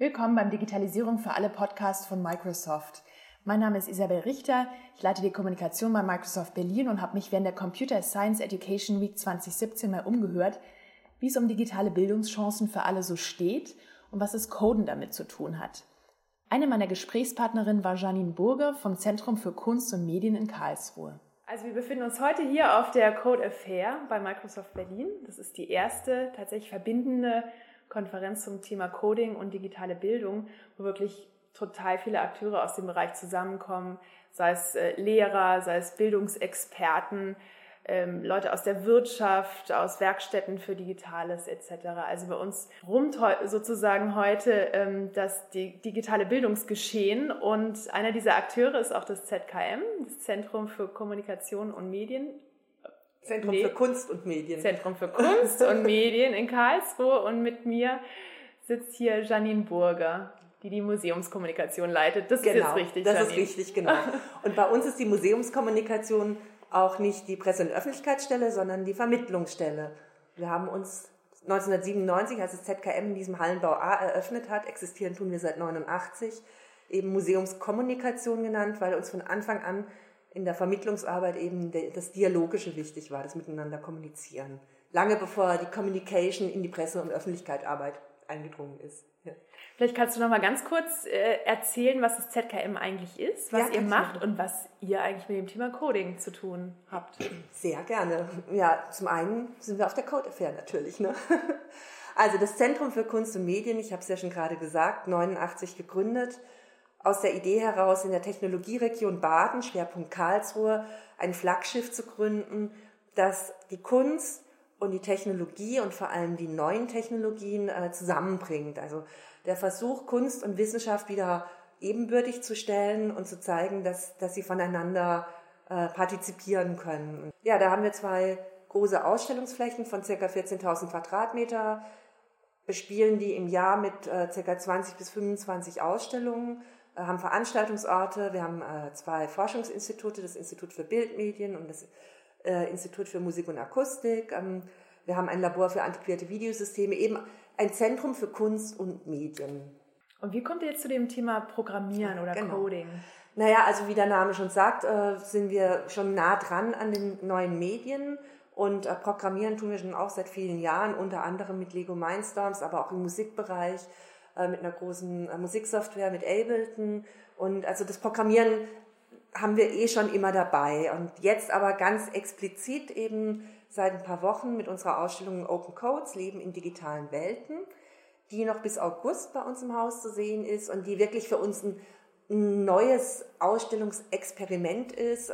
Willkommen beim Digitalisierung für alle Podcast von Microsoft. Mein Name ist Isabel Richter. Ich leite die Kommunikation bei Microsoft Berlin und habe mich während der Computer Science Education Week 2017 mal umgehört, wie es um digitale Bildungschancen für alle so steht und was es Coden damit zu tun hat. Eine meiner Gesprächspartnerinnen war Janine Burger vom Zentrum für Kunst und Medien in Karlsruhe. Also wir befinden uns heute hier auf der Code Affair bei Microsoft Berlin. Das ist die erste tatsächlich verbindende Konferenz zum Thema Coding und digitale Bildung, wo wirklich total viele Akteure aus dem Bereich zusammenkommen, sei es äh, Lehrer, sei es Bildungsexperten, ähm, Leute aus der Wirtschaft, aus Werkstätten für Digitales etc. Also bei uns rumt sozusagen heute ähm, das digitale Bildungsgeschehen und einer dieser Akteure ist auch das ZKM, das Zentrum für Kommunikation und Medien Zentrum nee. für Kunst und Medien. Zentrum für Kunst und Medien in Karlsruhe und mit mir sitzt hier Janine Burger, die die Museumskommunikation leitet. Das genau, ist richtig. Das Janine. ist richtig, genau. Und bei uns ist die Museumskommunikation auch nicht die Presse- und Öffentlichkeitsstelle, sondern die Vermittlungsstelle. Wir haben uns 1997, als das ZKM in diesem Hallenbau A eröffnet hat, existieren tun wir seit 89, eben Museumskommunikation genannt, weil uns von Anfang an in der Vermittlungsarbeit eben das Dialogische wichtig war, das Miteinander kommunizieren. Lange bevor die Communication in die Presse- und Öffentlichkeitsarbeit eingedrungen ist. Ja. Vielleicht kannst du noch mal ganz kurz äh, erzählen, was das ZKM eigentlich ist, was ja, ihr macht und was ihr eigentlich mit dem Thema Coding zu tun habt. Sehr gerne. Ja, zum einen sind wir auf der Code Affair natürlich. Ne? Also das Zentrum für Kunst und Medien, ich habe es ja schon gerade gesagt, 89 gegründet aus der Idee heraus, in der Technologieregion Baden, Schwerpunkt Karlsruhe, ein Flaggschiff zu gründen, das die Kunst und die Technologie und vor allem die neuen Technologien äh, zusammenbringt. Also der Versuch, Kunst und Wissenschaft wieder ebenbürtig zu stellen und zu zeigen, dass, dass sie voneinander äh, partizipieren können. Ja, da haben wir zwei große Ausstellungsflächen von ca. 14.000 Quadratmeter, bespielen die im Jahr mit äh, ca. 20 bis 25 Ausstellungen haben Veranstaltungsorte, wir haben äh, zwei Forschungsinstitute, das Institut für Bildmedien und das äh, Institut für Musik und Akustik. Ähm, wir haben ein Labor für antiquierte Videosysteme, eben ein Zentrum für Kunst und Medien. Und wie kommt ihr jetzt zu dem Thema Programmieren oder genau. Coding? Naja, also wie der Name schon sagt, sind wir schon nah dran an den neuen Medien und Programmieren tun wir schon auch seit vielen Jahren, unter anderem mit Lego Mindstorms, aber auch im Musikbereich äh, mit einer großen äh, Musiksoftware, mit Ableton. Und also das Programmieren haben wir eh schon immer dabei. Und jetzt aber ganz explizit eben seit ein paar Wochen mit unserer Ausstellung Open Codes, Leben in digitalen Welten, die noch bis August bei uns im Haus zu sehen ist und die wirklich für uns ein neues Ausstellungsexperiment ist.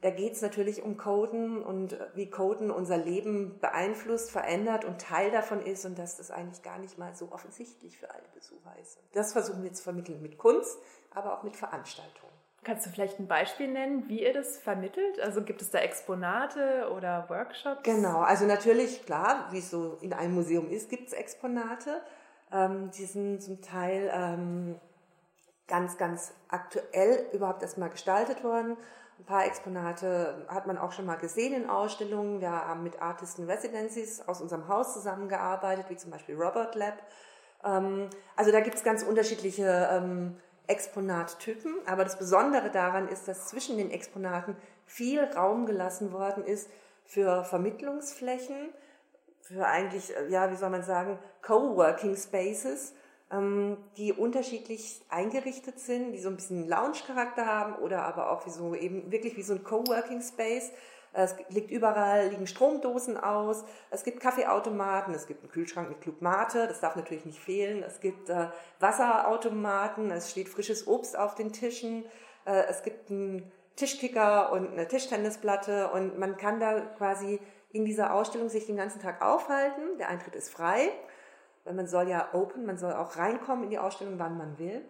Äh, da geht es natürlich um Coden und wie Coden unser Leben beeinflusst, verändert und Teil davon ist und dass das eigentlich gar nicht mal so offensichtlich für alle Besucher ist. Das versuchen wir zu vermitteln mit Kunst, aber auch mit Veranstaltungen. Kannst du vielleicht ein Beispiel nennen, wie ihr das vermittelt? Also gibt es da Exponate oder Workshops? Genau, also natürlich, klar, wie es so in einem Museum ist, gibt es Exponate. Ähm, die sind zum Teil ähm, ganz, ganz aktuell überhaupt erstmal gestaltet worden ein paar Exponate hat man auch schon mal gesehen in Ausstellungen. Wir haben mit Artisten Residencies aus unserem Haus zusammengearbeitet, wie zum Beispiel Robert Lab. Ähm, also da gibt es ganz unterschiedliche ähm, Exponattypen. Aber das Besondere daran ist, dass zwischen den Exponaten viel Raum gelassen worden ist für Vermittlungsflächen, für eigentlich, äh, ja, wie soll man sagen, Coworking Spaces die unterschiedlich eingerichtet sind, die so ein bisschen Lounge-Charakter haben oder aber auch wie so eben wirklich wie so ein Coworking Space. Es liegt überall, liegen Stromdosen aus, es gibt Kaffeeautomaten, es gibt einen Kühlschrank mit Club das darf natürlich nicht fehlen, es gibt äh, Wasserautomaten, es steht frisches Obst auf den Tischen, äh, es gibt einen Tischkicker und eine Tischtennisplatte und man kann da quasi in dieser Ausstellung sich den ganzen Tag aufhalten. Der Eintritt ist frei weil man soll ja open, man soll auch reinkommen in die Ausstellung, wann man will.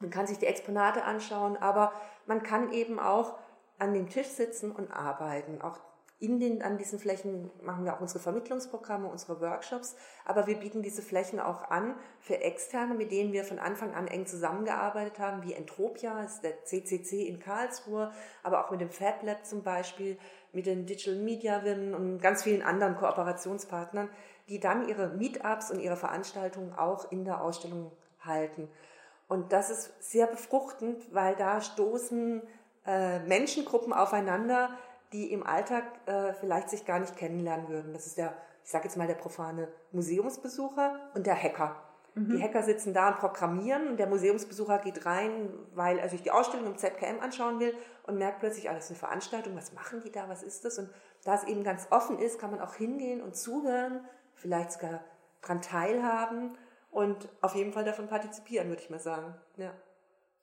Man kann sich die Exponate anschauen, aber man kann eben auch an dem Tisch sitzen und arbeiten. Auch in den, an diesen Flächen machen wir auch unsere Vermittlungsprogramme, unsere Workshops, aber wir bieten diese Flächen auch an für Externe, mit denen wir von Anfang an eng zusammengearbeitet haben, wie Entropia, ist der CCC in Karlsruhe, aber auch mit dem Fab Lab zum Beispiel, mit den Digital Media Women und ganz vielen anderen Kooperationspartnern, die dann ihre Meetups und ihre Veranstaltungen auch in der Ausstellung halten. Und das ist sehr befruchtend, weil da stoßen äh, Menschengruppen aufeinander, die im Alltag äh, vielleicht sich gar nicht kennenlernen würden. Das ist der, ich sage jetzt mal, der profane Museumsbesucher und der Hacker. Mhm. Die Hacker sitzen da und programmieren und der Museumsbesucher geht rein, weil er sich die Ausstellung im ZKM anschauen will und merkt plötzlich, ah, das ist eine Veranstaltung, was machen die da, was ist das? Und da es eben ganz offen ist, kann man auch hingehen und zuhören, vielleicht sogar dran teilhaben und auf jeden Fall davon partizipieren, würde ich mal sagen. Ja.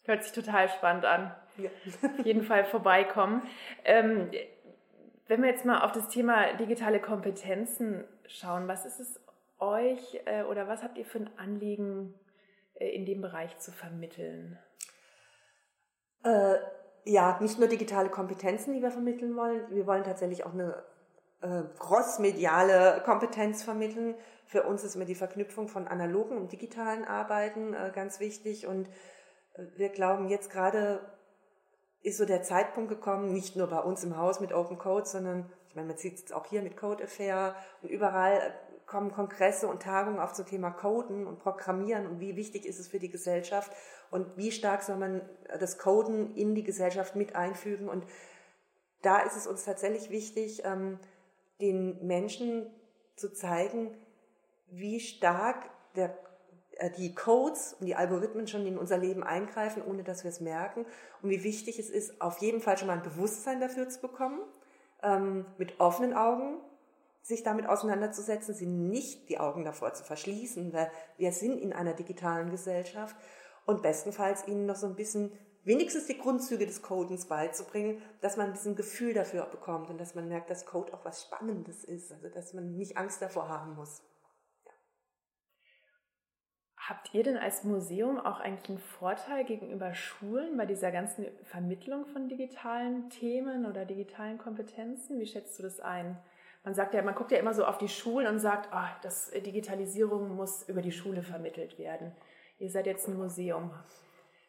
Hört sich total spannend an. Ja. auf jeden Fall vorbeikommen. Ähm, wenn wir jetzt mal auf das Thema digitale Kompetenzen schauen, was ist es euch äh, oder was habt ihr für ein Anliegen äh, in dem Bereich zu vermitteln? Äh, ja, nicht nur digitale Kompetenzen, die wir vermitteln wollen. Wir wollen tatsächlich auch eine äh, crossmediale Kompetenz vermitteln. Für uns ist immer die Verknüpfung von analogen und digitalen Arbeiten äh, ganz wichtig und äh, wir glauben jetzt gerade ist so der Zeitpunkt gekommen, nicht nur bei uns im Haus mit Open Code, sondern ich meine, man sieht es auch hier mit Code Affair und überall kommen Kongresse und Tagungen auf zum Thema Coden und Programmieren und wie wichtig ist es für die Gesellschaft und wie stark soll man das Coden in die Gesellschaft mit einfügen. Und da ist es uns tatsächlich wichtig, ähm, den Menschen zu zeigen, wie stark der, äh, die Codes und die Algorithmen schon in unser Leben eingreifen, ohne dass wir es merken. Und wie wichtig es ist, auf jeden Fall schon mal ein Bewusstsein dafür zu bekommen, ähm, mit offenen Augen sich damit auseinanderzusetzen, sie nicht die Augen davor zu verschließen, weil wir sind in einer digitalen Gesellschaft und bestenfalls ihnen noch so ein bisschen wenigstens die Grundzüge des Codens beizubringen, dass man ein Gefühl dafür bekommt und dass man merkt, dass Code auch was Spannendes ist, also dass man nicht Angst davor haben muss. Ja. Habt ihr denn als Museum auch eigentlich einen Vorteil gegenüber Schulen bei dieser ganzen Vermittlung von digitalen Themen oder digitalen Kompetenzen? Wie schätzt du das ein? man sagt ja, man guckt ja immer so auf die Schulen und sagt, oh, das äh, Digitalisierung muss über die Schule vermittelt werden. Ihr seid jetzt ein Museum.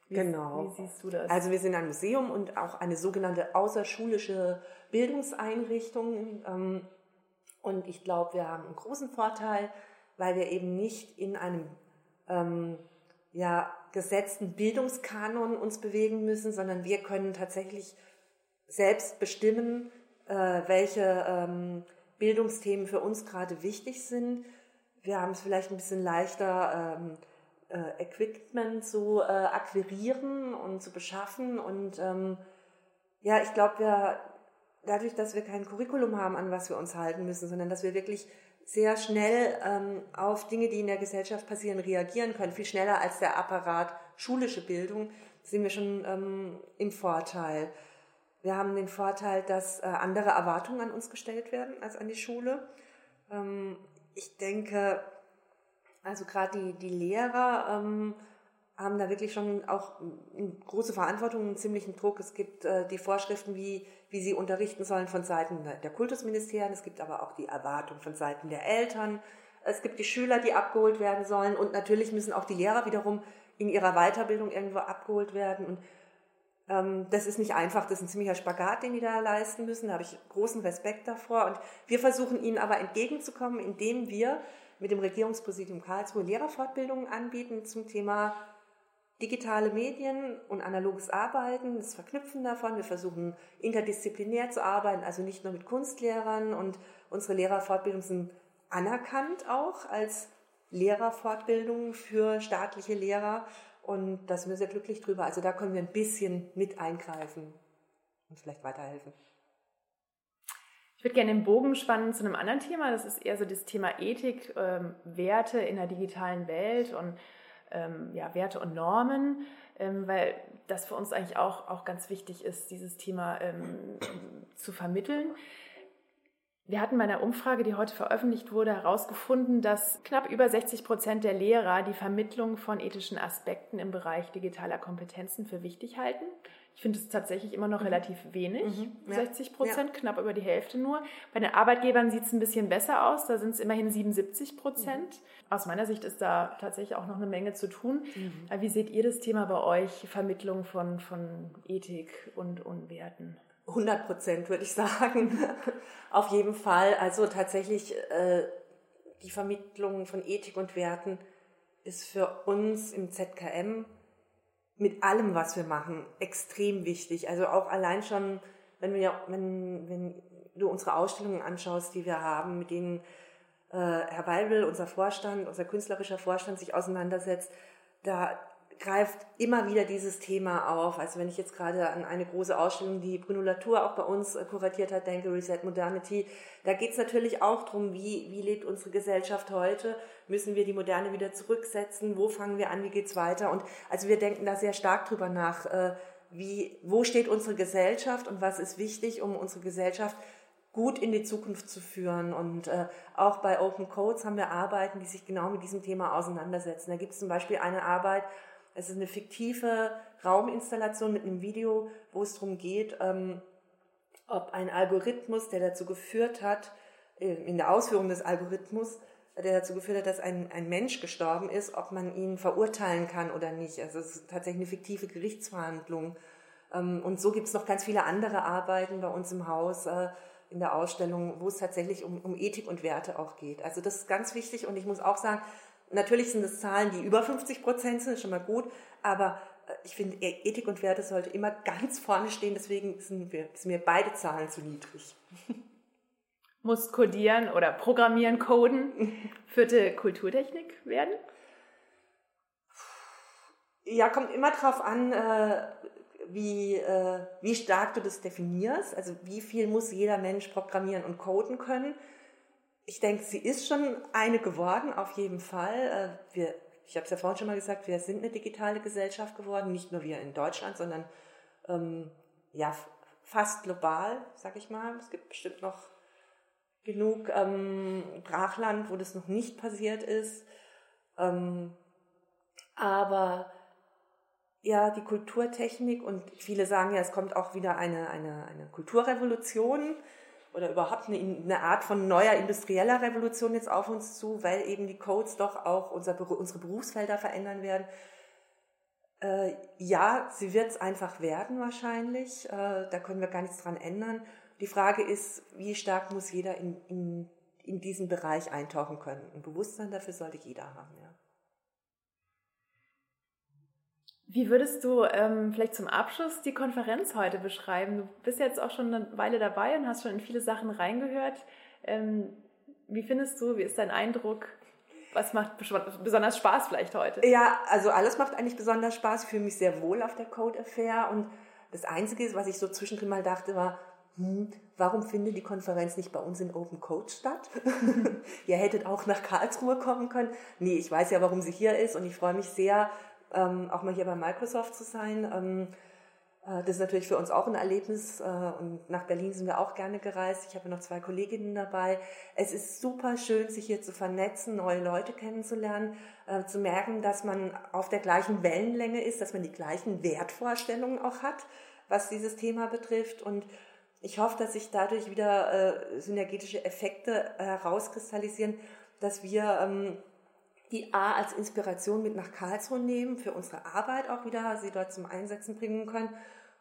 Wie, genau. Wie siehst du das? Also wir sind ein Museum und auch eine sogenannte außerschulische Bildungseinrichtung. Ähm, und ich glaube, wir haben einen großen Vorteil, weil wir eben nicht in einem ähm, ja, gesetzten Bildungskanon uns bewegen müssen, sondern wir können tatsächlich selbst bestimmen, äh, welche ähm, Bildungsthemen für uns gerade wichtig sind. Wir haben es vielleicht ein bisschen leichter, ähm, äh, Equipment zu äh, akquirieren und zu beschaffen. Und ähm, ja, ich glaube, wir dadurch, dass wir kein Curriculum haben, an was wir uns halten müssen, sondern dass wir wirklich sehr schnell ähm, auf Dinge, die in der Gesellschaft passieren, reagieren können, viel schneller als der Apparat schulische Bildung, sind wir schon ähm, im Vorteil. Wir haben den Vorteil, dass äh, andere Erwartungen an uns gestellt werden als an die Schule. Ähm, ich denke, also gerade die, die Lehrer ähm, haben da wirklich schon auch eine große Verantwortung, einen ziemlichen Druck. Es gibt äh, die Vorschriften, wie, wie sie unterrichten sollen von Seiten der Kultusministerien. Es gibt aber auch die Erwartung von Seiten der Eltern. Es gibt die Schüler, die abgeholt werden sollen. Und natürlich müssen auch die Lehrer wiederum in ihrer Weiterbildung irgendwo abgeholt werden. Und ähm, das ist nicht einfach, das ist ein ziemlicher Spagat, den die da leisten müssen. Da habe ich großen Respekt davor. Und wir versuchen ihnen aber entgegenzukommen, indem wir mit dem Regierungspräsidium Karlsruhe Lehrerfortbildungen anbieten zum Thema digitale Medien und analoges Arbeiten, das Verknüpfen davon. Wir versuchen interdisziplinär zu arbeiten, also nicht nur mit Kunstlehrern und unsere Lehrerfortbildungen sind anerkannt auch als Lehrerfortbildungen für staatliche Lehrer. Und da sind wir sehr glücklich drüber. Also da können wir ein bisschen mit eingreifen und vielleicht weiterhelfen. Ich würde gerne den Bogen spannen zu einem anderen Thema. Das ist eher so das Thema Ethik, ähm, Werte in der digitalen Welt und ähm, ja, Werte und Normen, ähm, weil das für uns eigentlich auch, auch ganz wichtig ist, dieses Thema ähm, zu vermitteln. Wir hatten bei einer Umfrage, die heute veröffentlicht wurde, herausgefunden, dass knapp über 60 Prozent der Lehrer die Vermittlung von ethischen Aspekten im Bereich digitaler Kompetenzen für wichtig halten. Ich finde es tatsächlich immer noch mhm. relativ wenig, mhm. ja. 60 Prozent, ja. knapp über die Hälfte nur. Bei den Arbeitgebern sieht es ein bisschen besser aus, da sind es immerhin 77 Prozent. Mhm. Aus meiner Sicht ist da tatsächlich auch noch eine Menge zu tun. Mhm. Wie seht ihr das Thema bei euch, Vermittlung von, von Ethik und, und Werten? 100 Prozent, würde ich sagen. Auf jeden Fall. Also tatsächlich äh, die Vermittlung von Ethik und Werten ist für uns im ZKM mit allem, was wir machen, extrem wichtig. Also auch allein schon, wenn, wir, wenn, wenn du unsere Ausstellungen anschaust, die wir haben, mit denen äh, Herr Weibel, unser Vorstand, unser künstlerischer Vorstand sich auseinandersetzt, da greift immer wieder dieses Thema auf. Also wenn ich jetzt gerade an eine große Ausstellung, die Bruno Latour auch bei uns äh, kuratiert hat, denke, Reset Modernity, da geht es natürlich auch darum, wie, wie lebt unsere Gesellschaft heute? Müssen wir die Moderne wieder zurücksetzen? Wo fangen wir an? Wie geht's weiter? Und also wir denken da sehr stark drüber nach, äh, wie, wo steht unsere Gesellschaft und was ist wichtig, um unsere Gesellschaft gut in die Zukunft zu führen. Und äh, auch bei Open Codes haben wir Arbeiten, die sich genau mit diesem Thema auseinandersetzen. Da gibt es zum Beispiel eine Arbeit, es ist eine fiktive Rauminstallation mit einem Video, wo es darum geht, ähm, ob ein Algorithmus, der dazu geführt hat, äh, in der Ausführung des Algorithmus, der dazu geführt hat, dass ein, ein Mensch gestorben ist, ob man ihn verurteilen kann oder nicht. Also es ist tatsächlich eine fiktive Gerichtsverhandlung. Ähm, und so gibt es noch ganz viele andere Arbeiten bei uns im Haus äh, in der Ausstellung, wo es tatsächlich um, um Ethik und Werte auch geht. Also das ist ganz wichtig und ich muss auch sagen, Natürlich sind es Zahlen, die über 50 Prozent sind, ist schon mal gut, aber äh, ich finde, e- Ethik und Werte sollte immer ganz vorne stehen, deswegen sind, wir, sind mir beide Zahlen zu niedrig. Muss codieren oder programmieren, coden vierte Kulturtechnik werden? Ja, kommt immer darauf an, äh, wie, äh, wie stark du das definierst. Also wie viel muss jeder Mensch programmieren und coden können ich denke, sie ist schon eine geworden, auf jeden Fall. Äh, wir, ich habe es ja vorhin schon mal gesagt, wir sind eine digitale Gesellschaft geworden, nicht nur wir in Deutschland, sondern ähm, ja fast global, sag ich mal. Es gibt bestimmt noch genug ähm, Brachland, wo das noch nicht passiert ist. Ähm, aber ja, die Kulturtechnik und viele sagen ja, es kommt auch wieder eine, eine, eine Kulturrevolution oder überhaupt eine, eine, Art von neuer industrieller Revolution jetzt auf uns zu, weil eben die Codes doch auch unser, unsere Berufsfelder verändern werden. Äh, ja, sie wird es einfach werden wahrscheinlich. Äh, da können wir gar nichts dran ändern. Die Frage ist, wie stark muss jeder in, in, in diesen Bereich eintauchen können. Ein Bewusstsein dafür sollte jeder haben. Ja. Wie würdest du ähm, vielleicht zum Abschluss die Konferenz heute beschreiben? Du bist jetzt auch schon eine Weile dabei und hast schon in viele Sachen reingehört. Ähm, wie findest du, wie ist dein Eindruck? Was macht besonders Spaß vielleicht heute? Ja, also alles macht eigentlich besonders Spaß. Ich fühle mich sehr wohl auf der Code Affair. Und das Einzige, was ich so zwischendrin mal dachte, war, hm, warum findet die Konferenz nicht bei uns in Open Code statt? Ihr hättet auch nach Karlsruhe kommen können. Nee, ich weiß ja, warum sie hier ist und ich freue mich sehr, ähm, auch mal hier bei Microsoft zu sein. Ähm, äh, das ist natürlich für uns auch ein Erlebnis äh, und nach Berlin sind wir auch gerne gereist. Ich habe noch zwei Kolleginnen dabei. Es ist super schön, sich hier zu vernetzen, neue Leute kennenzulernen, äh, zu merken, dass man auf der gleichen Wellenlänge ist, dass man die gleichen Wertvorstellungen auch hat, was dieses Thema betrifft und ich hoffe, dass sich dadurch wieder äh, synergetische Effekte herauskristallisieren, dass wir ähm, die A als Inspiration mit nach Karlsruhe nehmen, für unsere Arbeit auch wieder, sie dort zum Einsetzen bringen können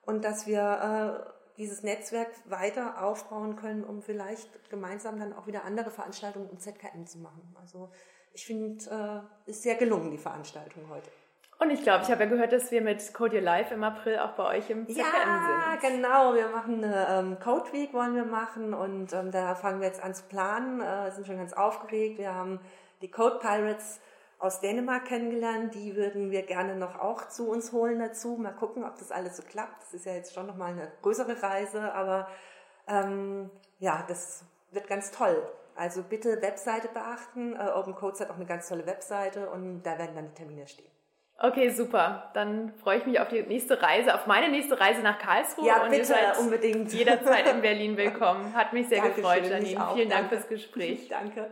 und dass wir äh, dieses Netzwerk weiter aufbauen können, um vielleicht gemeinsam dann auch wieder andere Veranstaltungen im ZKM zu machen. Also ich finde, äh, ist sehr gelungen, die Veranstaltung heute. Und ich glaube, ich habe ja gehört, dass wir mit Code Your Life im April auch bei euch im ZKM ja, sind. Ja, genau. Wir machen eine ähm, Code Week, wollen wir machen. Und ähm, da fangen wir jetzt an zu planen. Äh, sind schon ganz aufgeregt. Wir haben die Code Pirates aus Dänemark kennengelernt. Die würden wir gerne noch auch zu uns holen dazu. Mal gucken, ob das alles so klappt. Das ist ja jetzt schon nochmal eine größere Reise, aber ähm, ja, das wird ganz toll. Also bitte Webseite beachten. Äh, Open Codes hat auch eine ganz tolle Webseite und da werden dann die Termine stehen. Okay, super. Dann freue ich mich auf die nächste Reise, auf meine nächste Reise nach Karlsruhe. Ja, und bitte, unbedingt. Jederzeit in Berlin willkommen. Hat mich sehr Dankeschön, gefreut, Janine. Vielen Dank fürs Gespräch. Danke.